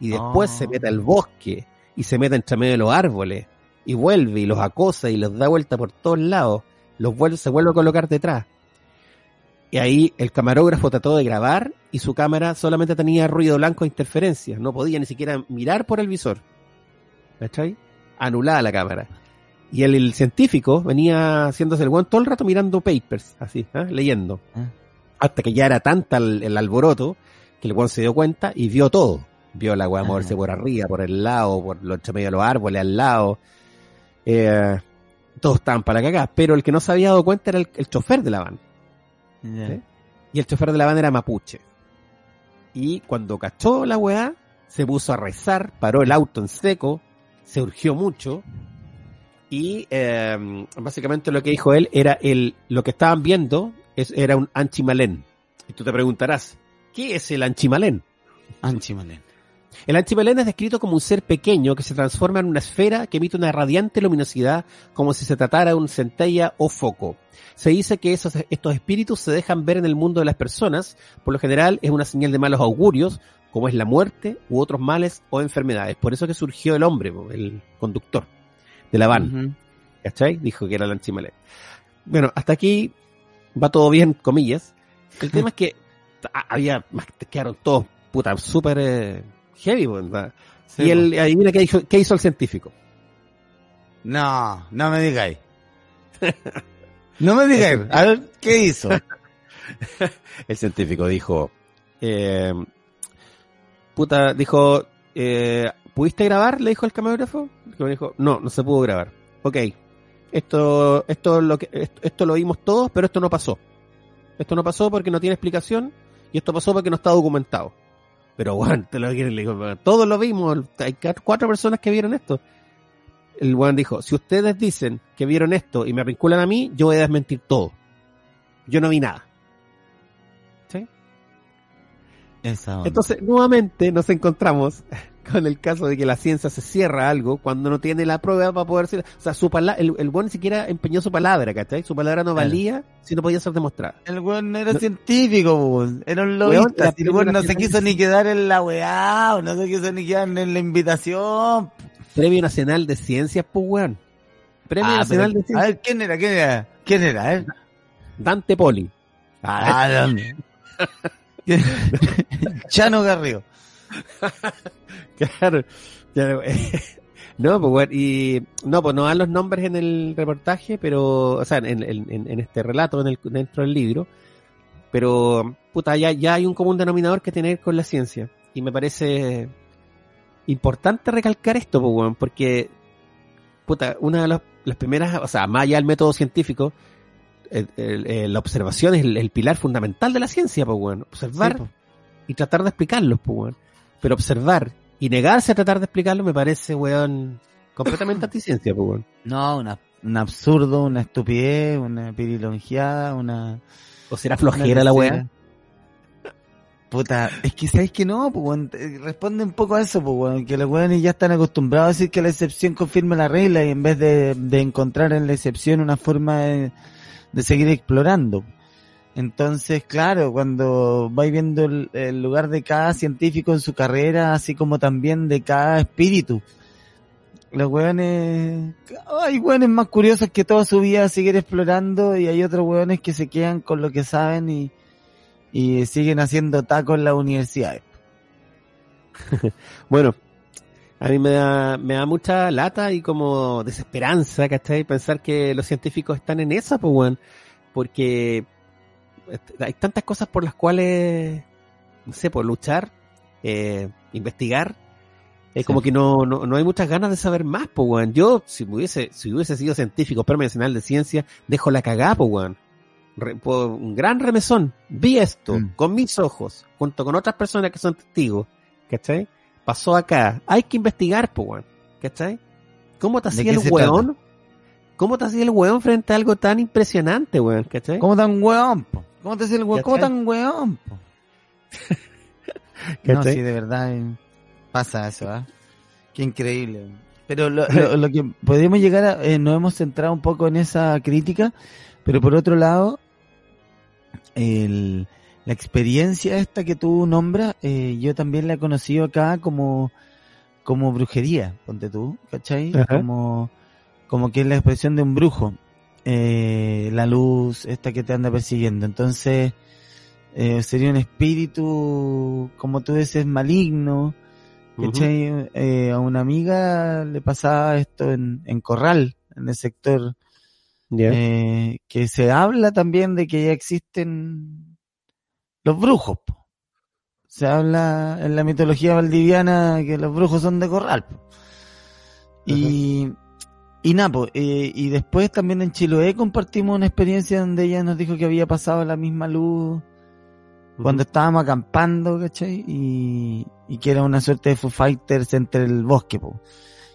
Y después Oh. se mete al bosque, y se mete entre medio de los árboles, y vuelve y los acosa y los da vuelta por todos lados, los vuelve, se vuelve a colocar detrás. Y ahí el camarógrafo trató de grabar y su cámara solamente tenía ruido blanco e interferencias, no podía ni siquiera mirar por el visor. ¿Cachai? Anulada la cámara. Y el, el científico venía haciéndose el guante todo el rato mirando papers, así, ¿ah? leyendo. Ah. Hasta que ya era tanta el, el alboroto que el guan se dio cuenta y vio todo. Vio la weá moverse por arriba, por el lado, por los entre medio de los árboles, al lado. Eh, todos estaban para cagar, pero el que no se había dado cuenta era el, el chofer de la van. Y el chofer de la van era mapuche. Y cuando cachó la weá, se puso a rezar, paró el auto en seco, se urgió mucho. Y eh, básicamente lo que dijo él era el, lo que estaban viendo es, era un anchimalén. Y tú te preguntarás, ¿qué es el anchimalén? Anchimalén. El anchimalén es descrito como un ser pequeño que se transforma en una esfera que emite una radiante luminosidad como si se tratara de un centella o foco. Se dice que esos, estos espíritus se dejan ver en el mundo de las personas, por lo general es una señal de malos augurios, como es la muerte u otros males o enfermedades. Por eso que surgió el hombre, el conductor de la van. Ujú. ¿cachai? Dijo que era el anchimalén. Bueno, hasta aquí va todo bien, comillas. El tema es que a- había, quedaron todos, puta, súper eh, heavy, ¿verdad? Sí, y él, adivina qué hizo, qué hizo el científico. No, no me digáis. No me digáis. A ver, ¿qué hizo? El científico dijo, eh, puta, dijo, eh, ¿pudiste grabar? Le dijo el camarógrafo. El dijo, no, no se pudo grabar. Ok, esto, esto, lo que, esto, esto lo vimos todos, pero esto no pasó. Esto no pasó porque no tiene explicación y esto pasó porque no está documentado. Pero bueno, te lo digo, todos lo vimos, hay cuatro personas que vieron esto. El Juan dijo, si ustedes dicen que vieron esto y me vinculan a mí, yo voy a desmentir todo. Yo no vi nada. Entonces, nuevamente nos encontramos con el caso de que la ciencia se cierra a algo cuando no tiene la prueba para poder ser. O sea, su pala el, el buen ni siquiera empeñó su palabra, ¿cachai? Su palabra no Claro. valía si no podía ser demostrada. El weón no era No. científico, weón. era un lobista. el weón no se quiso ni quedar en la weá, o no se quiso ni quedar en la invitación. Premio Nacional de Ciencias, pues, weón. Premio Ah, Nacional pero- de a Ciencias. ver, ¿quién era? ¿Quién era? ¿Quién era? eh? Dante Poli. Ah. Chano Garrido. Claro. No, pues, weón, y no, pues no dan los nombres en el reportaje, pero, o sea, en, en- este relato, en el, dentro del libro, pero, puta, ya, ya hay un común denominador que ver con la ciencia. Y me parece importante recalcar esto, pues, weón, porque, puta, una de las, las primeras, o sea, más allá del método científico, el- la observación es el, el pilar fundamental de la ciencia, pues, weón. Observar Sí, y tratar de explicarlos, pues, weón. Pero observar y negarse a tratar de explicarlo me parece, weón, completamente anticiencia, pues, weón. No, una, un absurdo, una estupidez, una pirilongiada, una... O será flojera la weá. Puta, es que sabes que no, pues, weón, eh, responde un poco a eso, pues, weón, que los weones ya están acostumbrados a decir que la excepción confirma la regla y en vez de, de encontrar en la excepción una forma de, de seguir explorando. Entonces, claro, cuando vais viendo el, el lugar de cada científico en su carrera, así como también de cada espíritu, los weones, hay weones más curiosos que toda su vida seguir explorando y hay otros weones que se quedan con lo que saben y, y siguen haciendo tacos en las universidades. Bueno, a mí me da, me da mucha lata y como desesperanza, ¿cachai? Pensar que los científicos están en esa, pues, weón. Porque hay tantas cosas por las cuales, no sé, por luchar, eh, investigar. Es Sí. como que no, no, no hay muchas ganas de saber más, pues, weón. Yo, si hubiese, si hubiese sido científico, premio nacional de ciencia, dejo la cagada, pues, weón. Re- por un gran remesón. Vi esto Mm. con mis ojos, junto con otras personas que son testigos, ¿cachai? Pasó acá. Hay que investigar, pues, weón. ¿Cachai? ¿Cómo te ¿De hacía el weón? ¿Cómo te hacía el weón frente a algo tan impresionante, weón? ¿Cachai? ¿Cómo tan weón? po? ¿Cómo te dice el weón? ¿Cómo tan weón? po? No, sí, de verdad eh, pasa eso, ¿ah? Qué increíble. Pero lo, lo- lo que podemos llegar a, eh, nos hemos centrado un poco en esa crítica, pero por otro lado, el, la experiencia esta que tú nombras, eh, yo también la he conocido acá como, como brujería, ponte tú, ¿cachai? Ajá. Como, como que es la expresión de un brujo, eh, la luz esta que te anda persiguiendo. Entonces, eh, sería un espíritu, como tú dices, maligno, ¿cachai? Eh, a una amiga le pasaba esto en, en Corral, en el sector, eh, que se habla también de que ya existen los brujos. po. Se habla en la mitología valdiviana que los brujos son de Corral. po. Y, y nada, po, eh, y después también en Chiloé compartimos una experiencia donde ella nos dijo que había pasado la misma luz cuando estábamos acampando, ¿cachai? Y, y que era una suerte de Foo Fighters entre el bosque, po.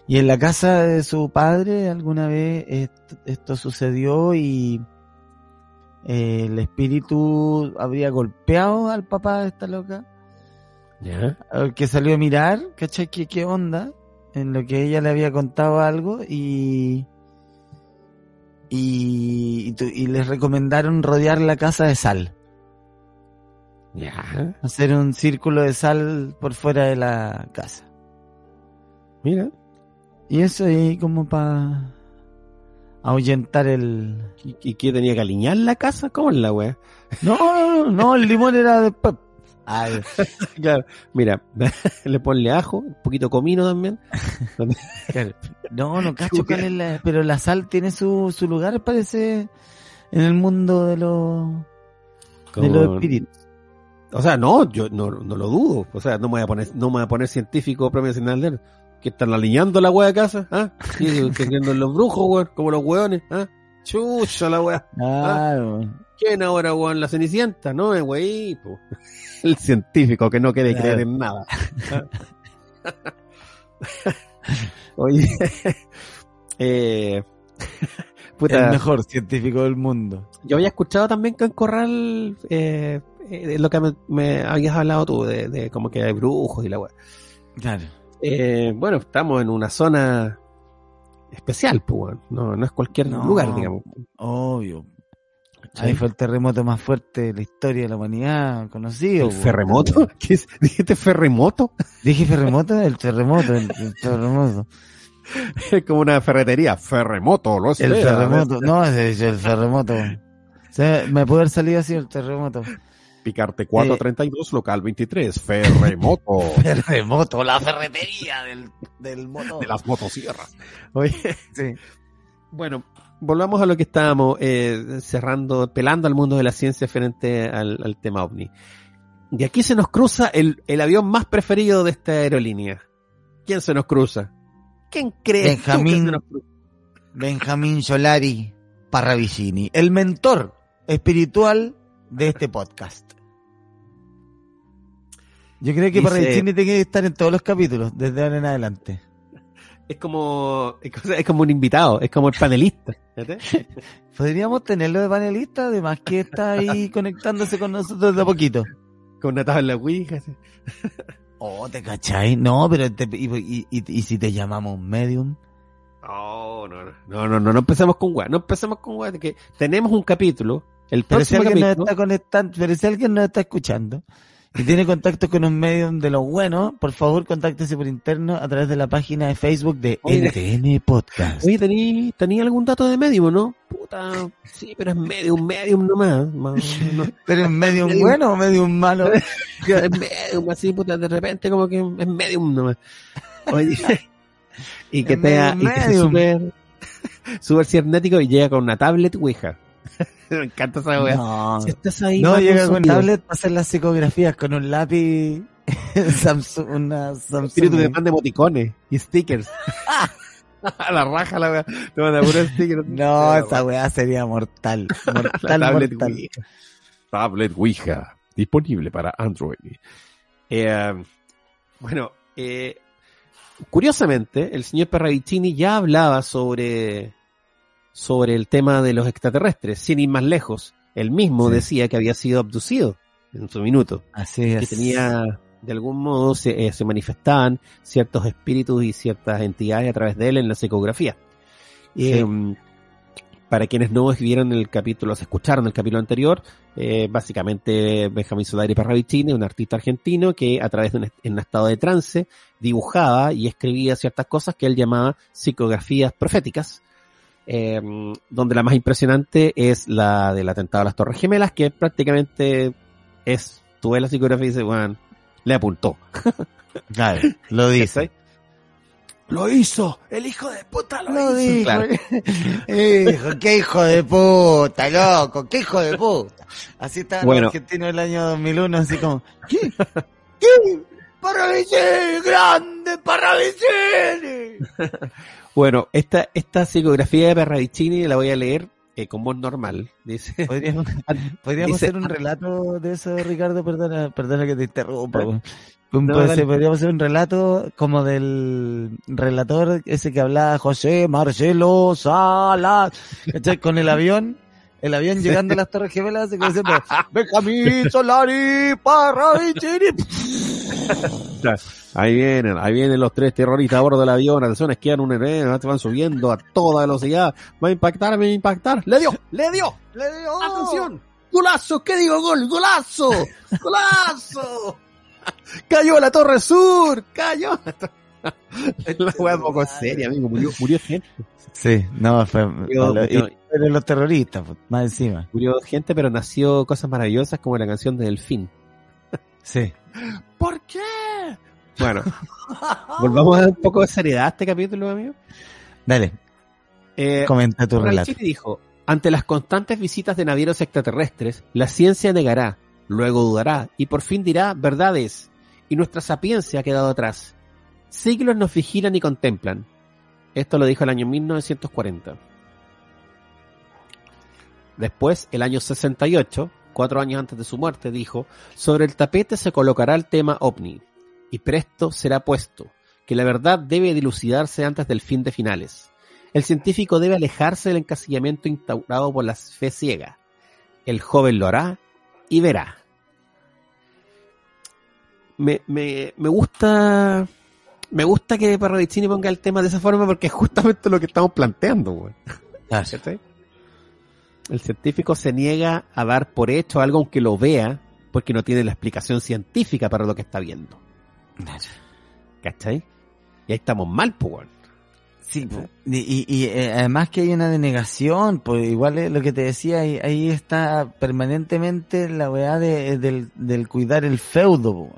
Y en la casa de su padre alguna vez esto, esto sucedió y eh, el espíritu habría golpeado al papá de esta loca, Ya. al que salió a mirar, ¿cachai? ¿Qué, qué onda? En lo que ella le había contado algo y... Y, y, y les recomendaron rodear la casa de sal. Ya. hacer un círculo de sal por fuera de la casa. Mira. Y eso ahí como para ahuyentar el... ¿Y, y qué tenía que alinear la casa? ¿Cómo es la wea? No, no, no, no, el limón era después. Ay, Claro, mira, le ponle ajo, un poquito comino también. claro. No, no cacho cuál es la... Pero la sal tiene su, su lugar, parece, en el mundo de los, de los espíritus. O sea, no, yo no, no lo dudo. O sea, no me voy a poner, no me voy a poner científico él. Que están alineando la wea de casa, ¿ah? Sí, que creyendo en los brujos, weón, como los weones, ¿ah? Chucha la wea. Claro. ¿Quién ahora, weón? La cenicienta, ¿no? Es wey. El científico que no quiere Claro. creer en nada. Oye, eh, puta, El mejor científico del mundo. yo había escuchado también que en Corral, eh, eh, lo que me, me habías hablado tú, de, de como que hay brujos y la weá. Claro. Eh, bueno, estamos en una zona especial, pues, no, no es cualquier No. lugar, digamos. Obvio. ¿Cachai? Ahí fue el terremoto más fuerte de la historia de la humanidad conocido. ¿El ferremoto? ¿Qué es? ¿Dijiste ferremoto? Dije ferremoto, el terremoto, el, el terremoto. Es como una ferretería. Ferremoto, lo sé. El terremoto, no, es el terremoto. O sea, me puede haber salido así el terremoto. Picarte 432, local 23. Ferremoto. Terremoto, la ferretería del, del motor. de las motosierras. Oye, Sí. bueno, volvamos a lo que estábamos eh, cerrando, pelando al mundo de la ciencia frente al, al tema ovni. Y aquí se nos cruza el, el avión más preferido de esta aerolínea. ¿Quién se nos cruza? ¿Quién cree Benjamín. se nos cruza? Benjamín Solari Parravicini, el mentor espiritual de este podcast. Yo creo que Dice- Parravicini tiene que estar en todos los capítulos, desde ahora en adelante. Es como, es como- un invitado, es como el panelista. Podríamos tenerlo de panelista, además que está ahí conectándose con nosotros de a poquito. Con una tabla Ouija. Oh, ¿te cachai? No, pero te- y, y- y- si te llamamos medium? Oh, no, no, no, no, no, no empecemos con weá, no empecemos con weá, que tenemos un capítulo, el Pero si alguien nos capítulo, está conectando, pero si alguien nos está escuchando y tiene contacto con un medium de los buenos, por favor contáctese por interno a través de la página de Facebook de Oye, NTN Podcast. Oye, ¿tení, tení algún dato de medium, no? Puta, sí, pero es medium, medium nomás. más, no, ¿Pero es medium Medium. bueno o medium malo? es medium, así, puta, de repente como que es medium nomás. Oye, y que te y que sea súper cibernético y llega con una tablet Ouija. Me encanta esa weá. No, Si estás ahí, no manda un llega con tablet para hacer las psicografías con un lápiz Samsung, una Samsung. Espíritu te manda emoticones y stickers. A la raja la weá. Te manda puros stickers. No, esa weá sería mortal. La Mortal, tablet mortal. Ouija. Tablet Ouija. Disponible para Android. Eh, bueno, eh, curiosamente, el señor Perravicini ya hablaba sobre, sobre el tema de los extraterrestres, sin ir más lejos. Él mismo Sí. decía que había sido abducido en su minuto. Así que es. tenía, de algún modo, se, eh, se manifestaban ciertos espíritus y ciertas entidades a través de él en la psicografía. Sí. Eh, para quienes no vieron el capítulo, se escucharon el capítulo anterior, eh, básicamente Benjamín Solari Parravicini, un artista argentino que a través de un, en un estado de trance dibujaba y escribía ciertas cosas que él llamaba psicografías proféticas, eh, donde la más impresionante es la del atentado a las Torres Gemelas, que prácticamente es, tú ves la psicografía y dices, bueno, le apuntó. Claro, lo dice. Lo hizo, el hijo de puta lo, Lo hizo. dijo. Claro. Hijo, qué hijo de puta, loco, qué hijo de puta. Así estaba Bueno. el argentino del año 2001, así como, ¿qué? ¿Qué? Parravicini, grande Parravicini. Bueno, esta, esta psicografía de Perravicini la voy a leer eh, con voz normal. Dice, Podríamos, podríamos Dice- hacer un relato de eso, Ricardo, perdona, perdona que te interrumpa. No, Puede dale. ser, podríamos hacer un relato como del relator ese que hablaba José Marcelo Salas, con el avión, el avión llegando a las Torres Gemelas, así como diciendo, Benjamín Solari Parravicini. ahí vienen, ahí vienen los tres terroristas a bordo del avión, atención, esquivan un héroe, van subiendo a toda velocidad, va a impactar, va a impactar, le dio, le dio, Le dio. atención, golazo, ¿qué digo gol? Golazo, golazo, cayó la Torre Sur, cayó. La weá es poco seria, amigo, murió, murió gente. Sí, no, fue, Yo- lo- y- los terroristas, pues, más encima. Murió gente, pero nació cosas maravillosas como la canción de Delfín. Sí. ¿Por qué? Bueno, volvamos a dar un poco de seriedad a este capítulo, amigo. Dale, Eh, comenta tu relato. Dijo, ante las constantes visitas de navieros extraterrestres, la ciencia negará, luego dudará y por fin dirá verdades, y nuestra sapiencia ha quedado atrás. Siglos nos vigilan y contemplan. Esto lo dijo el año 1940. Después, el año 68, cuatro años antes de su muerte, dijo, sobre el tapete se colocará el tema ovni, y presto será puesto, que la verdad debe dilucidarse antes del fin de finales. El científico debe alejarse del encasillamiento instaurado por la fe ciega. El joven lo hará y verá. Me, me, me gusta me gusta que Parravicini ponga el tema de esa forma porque es justamente lo que estamos planteando. güey. Claro. El científico se niega a dar por hecho algo aunque lo vea porque no tiene la explicación científica para lo que está viendo. ¿Cachai? Y ahí estamos mal, pues. Sí, y, y- y, eh, además que hay una denegación, pues igual es lo que te decía, ahí, ahí está permanentemente la weá de, del, del cuidar el feudo,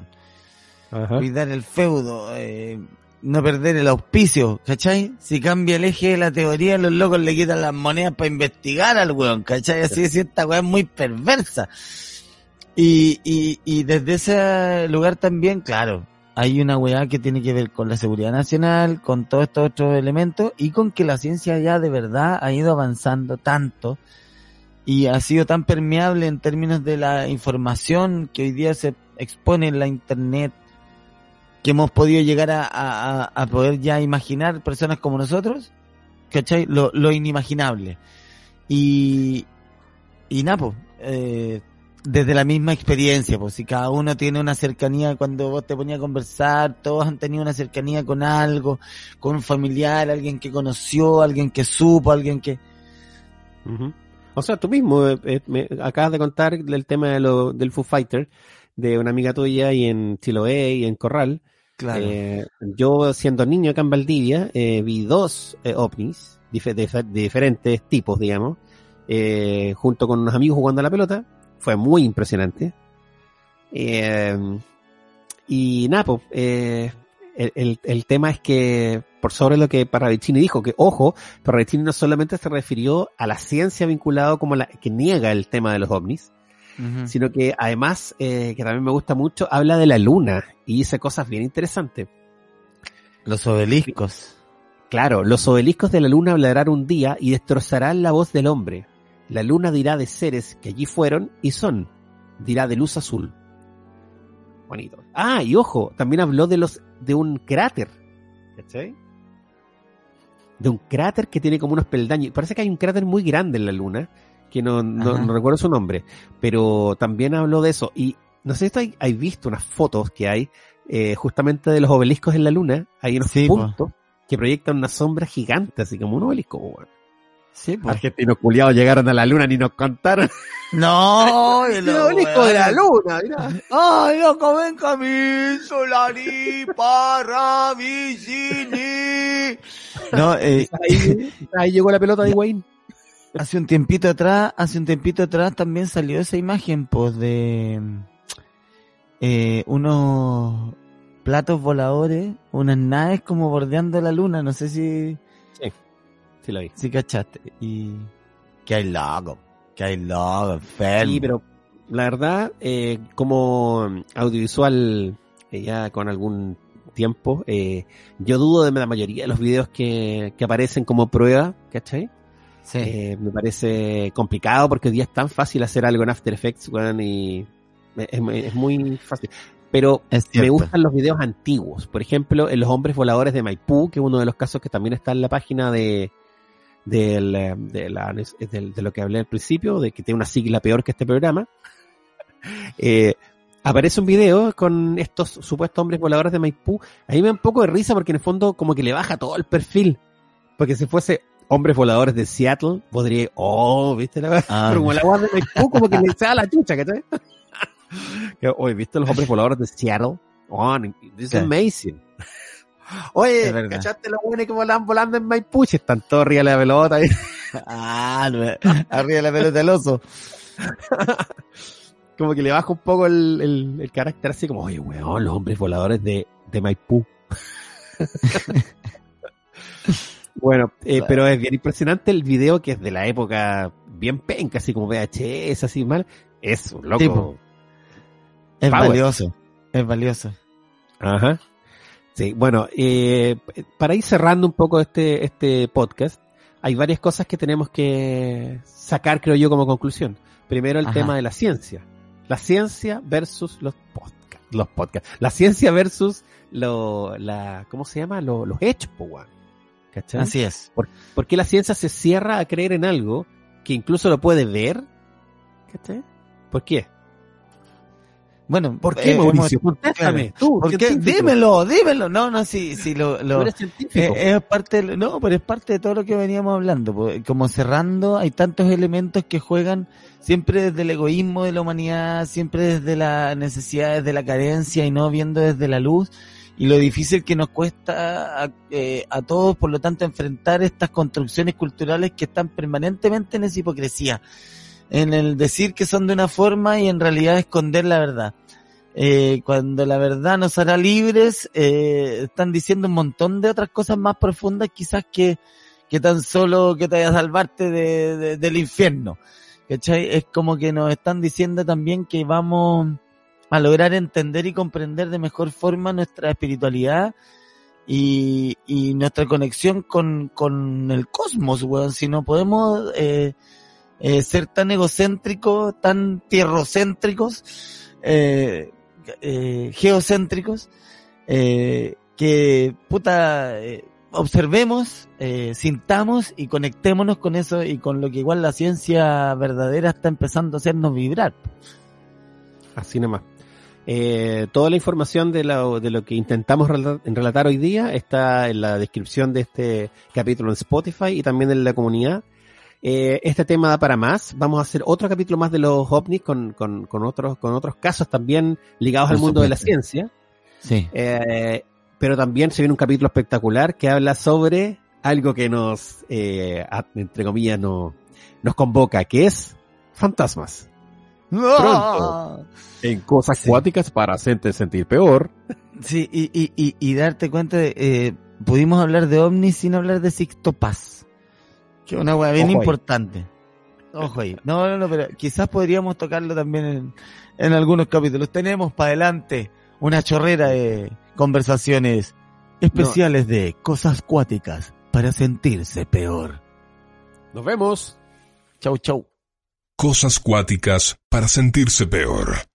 cuidar el feudo, eh, no perder el auspicio, ¿cachai? Si cambia el eje de la teoría, los locos le quitan las monedas para investigar al weón, ¿cachai? Así es, esta weá es muy perversa. Y, y, y desde ese lugar también, claro, hay una weá que tiene que ver con la seguridad nacional, con todos estos otros elementos y con que la ciencia ya de verdad ha ido avanzando tanto y ha sido tan permeable en términos de la información que hoy día se expone en la internet que hemos podido llegar a, a- a- poder ya imaginar personas como nosotros, ¿cachai? Lo, lo inimaginable. Y, y pues, eh, desde la misma experiencia, pues si cada uno tiene una cercanía cuando vos te ponías a conversar, todos han tenido una cercanía con algo, con un familiar, alguien que conoció, alguien que supo, alguien que... O sea, tú mismo eh, eh, me acabas de contar del tema de lo, del Foo Fighter, de una amiga tuya y en Chiloé y en Corral. Eh, yo, siendo niño acá en Valdivia, eh, vi dos eh, ovnis de, de diferentes tipos, digamos, junto con unos amigos jugando a la pelota. Fue muy impresionante. Eh, y nada, pues, el, el- el tema es que, por sobre lo que Parravicini dijo, que ojo, Parravicini no solamente se refirió a la ciencia vinculado como la que niega el tema de los ovnis, Sino que además, eh, que también me gusta mucho, habla de la luna y dice cosas bien interesantes. Los obeliscos. Claro, los obeliscos de la luna hablarán un día y destrozarán la voz del hombre. La luna dirá de seres que allí fueron y son, dirá de luz azul. Bonito. Ah, y ojo, también habló de los de un cráter. ¿Cachai? De un cráter que tiene como unos peldaños. Parece que hay un cráter muy grande en la luna, que no, no, recuerdo su nombre, pero también habló de eso. Y no sé si hay, hay visto unas fotos que hay eh, justamente de los obeliscos en la luna. Hay unos Sí, po. puntos que proyectan una sombra gigante, así como un obelisco. po, weón. Sí, pues. Argentinos culiados llegaron a la luna ni nos contaron. No, El obelisco de la luna, mirá. Ay, loco, ven Camil, Solari, para Vicini. No, eh, Ahí, ahí llegó la pelota de Wayne. Hace un tiempito atrás, hace un tiempito atrás también salió esa imagen, pues, de eh, unos platos voladores, unas naves como bordeando la luna, no sé si, Sí, lo vi. si cachaste. Y que hay loco, que hay loco, enfermo. Sí, pero la verdad, eh, como audiovisual eh, ya con algún tiempo, eh, yo dudo de la mayoría de los videos que, que aparecen como prueba, ¿cachai? Sí. Eh, me parece complicado porque hoy día es tan fácil hacer algo en After Effects, weón, y es, es muy fácil. Pero me gustan los videos antiguos. Por ejemplo, en los hombres voladores de Maipú, que es uno de los casos que también está en la página de, eh, de, la, de lo que hablé al principio, de que tiene una sigla peor que este programa. Eh, aparece un video con estos supuestos hombres voladores de Maipú. A mí me da un poco de risa porque en el fondo como que le baja todo el perfil. Porque si fuese hombres voladores de Seattle, podría, oh, viste la Ah. Pero como la guarda de Maipú, como que le sea la chucha, ¿cachai? Oye, ¿viste los hombres voladores de Seattle? Oh, this is amazing. Oye. ¿cachaste los buenos que volan volando en Maipú? Están todos arriba de la pelota. ahí. Ah, no, arriba de la pelota del oso. como que le baja un poco el, el, el carácter así como, oye, weón, los hombres voladores de, de Maipú. Bueno, eh, Claro. pero es bien impresionante el video que es de la época bien penca, así como VHS, así mal. Es un loco. Tipo. Es Power. valioso. Es valioso. Ajá. Sí, bueno, eh, para ir cerrando un poco este, este podcast, hay varias cosas que tenemos que sacar, creo yo, como conclusión. Primero, el Ajá. tema de la ciencia. La ciencia versus los podcasts. Los podcasts. La ciencia versus lo, la, ¿cómo se llama? Lo- los hechos, weón. ¿Cachai? Así es. ¿Por qué la ciencia se cierra a creer en algo que incluso lo puede ver? ¿Cachai? ¿Por qué? Bueno, ¿Por qué, eh, Mauricio? hemos- Contéstame. Tú, ¿Por qué? Dímelo, dímelo. No, no, sí, sí, lo, lo, eres científico. Eh, es parte de- no, pero es parte de todo lo que veníamos hablando. pues, Como cerrando, hay tantos elementos que juegan siempre desde el egoísmo de la humanidad, siempre desde la necesidad, desde la carencia y no viendo desde la luz. Y lo difícil que nos cuesta a, eh, a todos, por lo tanto, enfrentar estas construcciones culturales que están permanentemente en esa hipocresía. En el decir que son de una forma y en realidad esconder la verdad. Eh, cuando la verdad nos hará libres, eh, están diciendo un montón de otras cosas más profundas quizás que, que tan solo que te vaya a salvarte de, de- del infierno. ¿Cachai? Es como que nos están diciendo también que vamos a lograr entender y comprender de mejor forma nuestra espiritualidad y, y nuestra conexión con, con el cosmos, weón. Si no podemos eh, eh, ser tan egocéntricos, tan tierrocéntricos, eh, geocéntricos, que puta, observemos, sintamos y conectémonos con eso y con lo que igual la ciencia verdadera está empezando a hacernos vibrar. Así nomás. Eh, toda la información de lo, de lo que intentamos relatar, relatar hoy día está en la descripción de este capítulo en Spotify y también en la comunidad. Eh, este tema da para más. Vamos a hacer otro capítulo más de los ovnis con, con, con otros, con otros casos también ligados Por al mundo de la ciencia. Sí. Eh, pero también se viene un capítulo espectacular que habla sobre algo que nos, eh, entre comillas, no, nos convoca, que es fantasmas. Pronto. En cosas Sí. acuáticas para hacerte sentir peor. Sí, y, y, y, y darte cuenta de, eh, pudimos hablar de ovnis sin hablar de Sixto Paz. Que es una hueá bien Ojo ahí. importante. Ojo ahí. No, no, no, pero quizás podríamos tocarlo también en, en algunos capítulos. Tenemos para adelante una chorrera de conversaciones especiales de cosas cuáticas para sentirse peor. Nos vemos. Chau, chau. Cosas cuáticas para sentirse peor.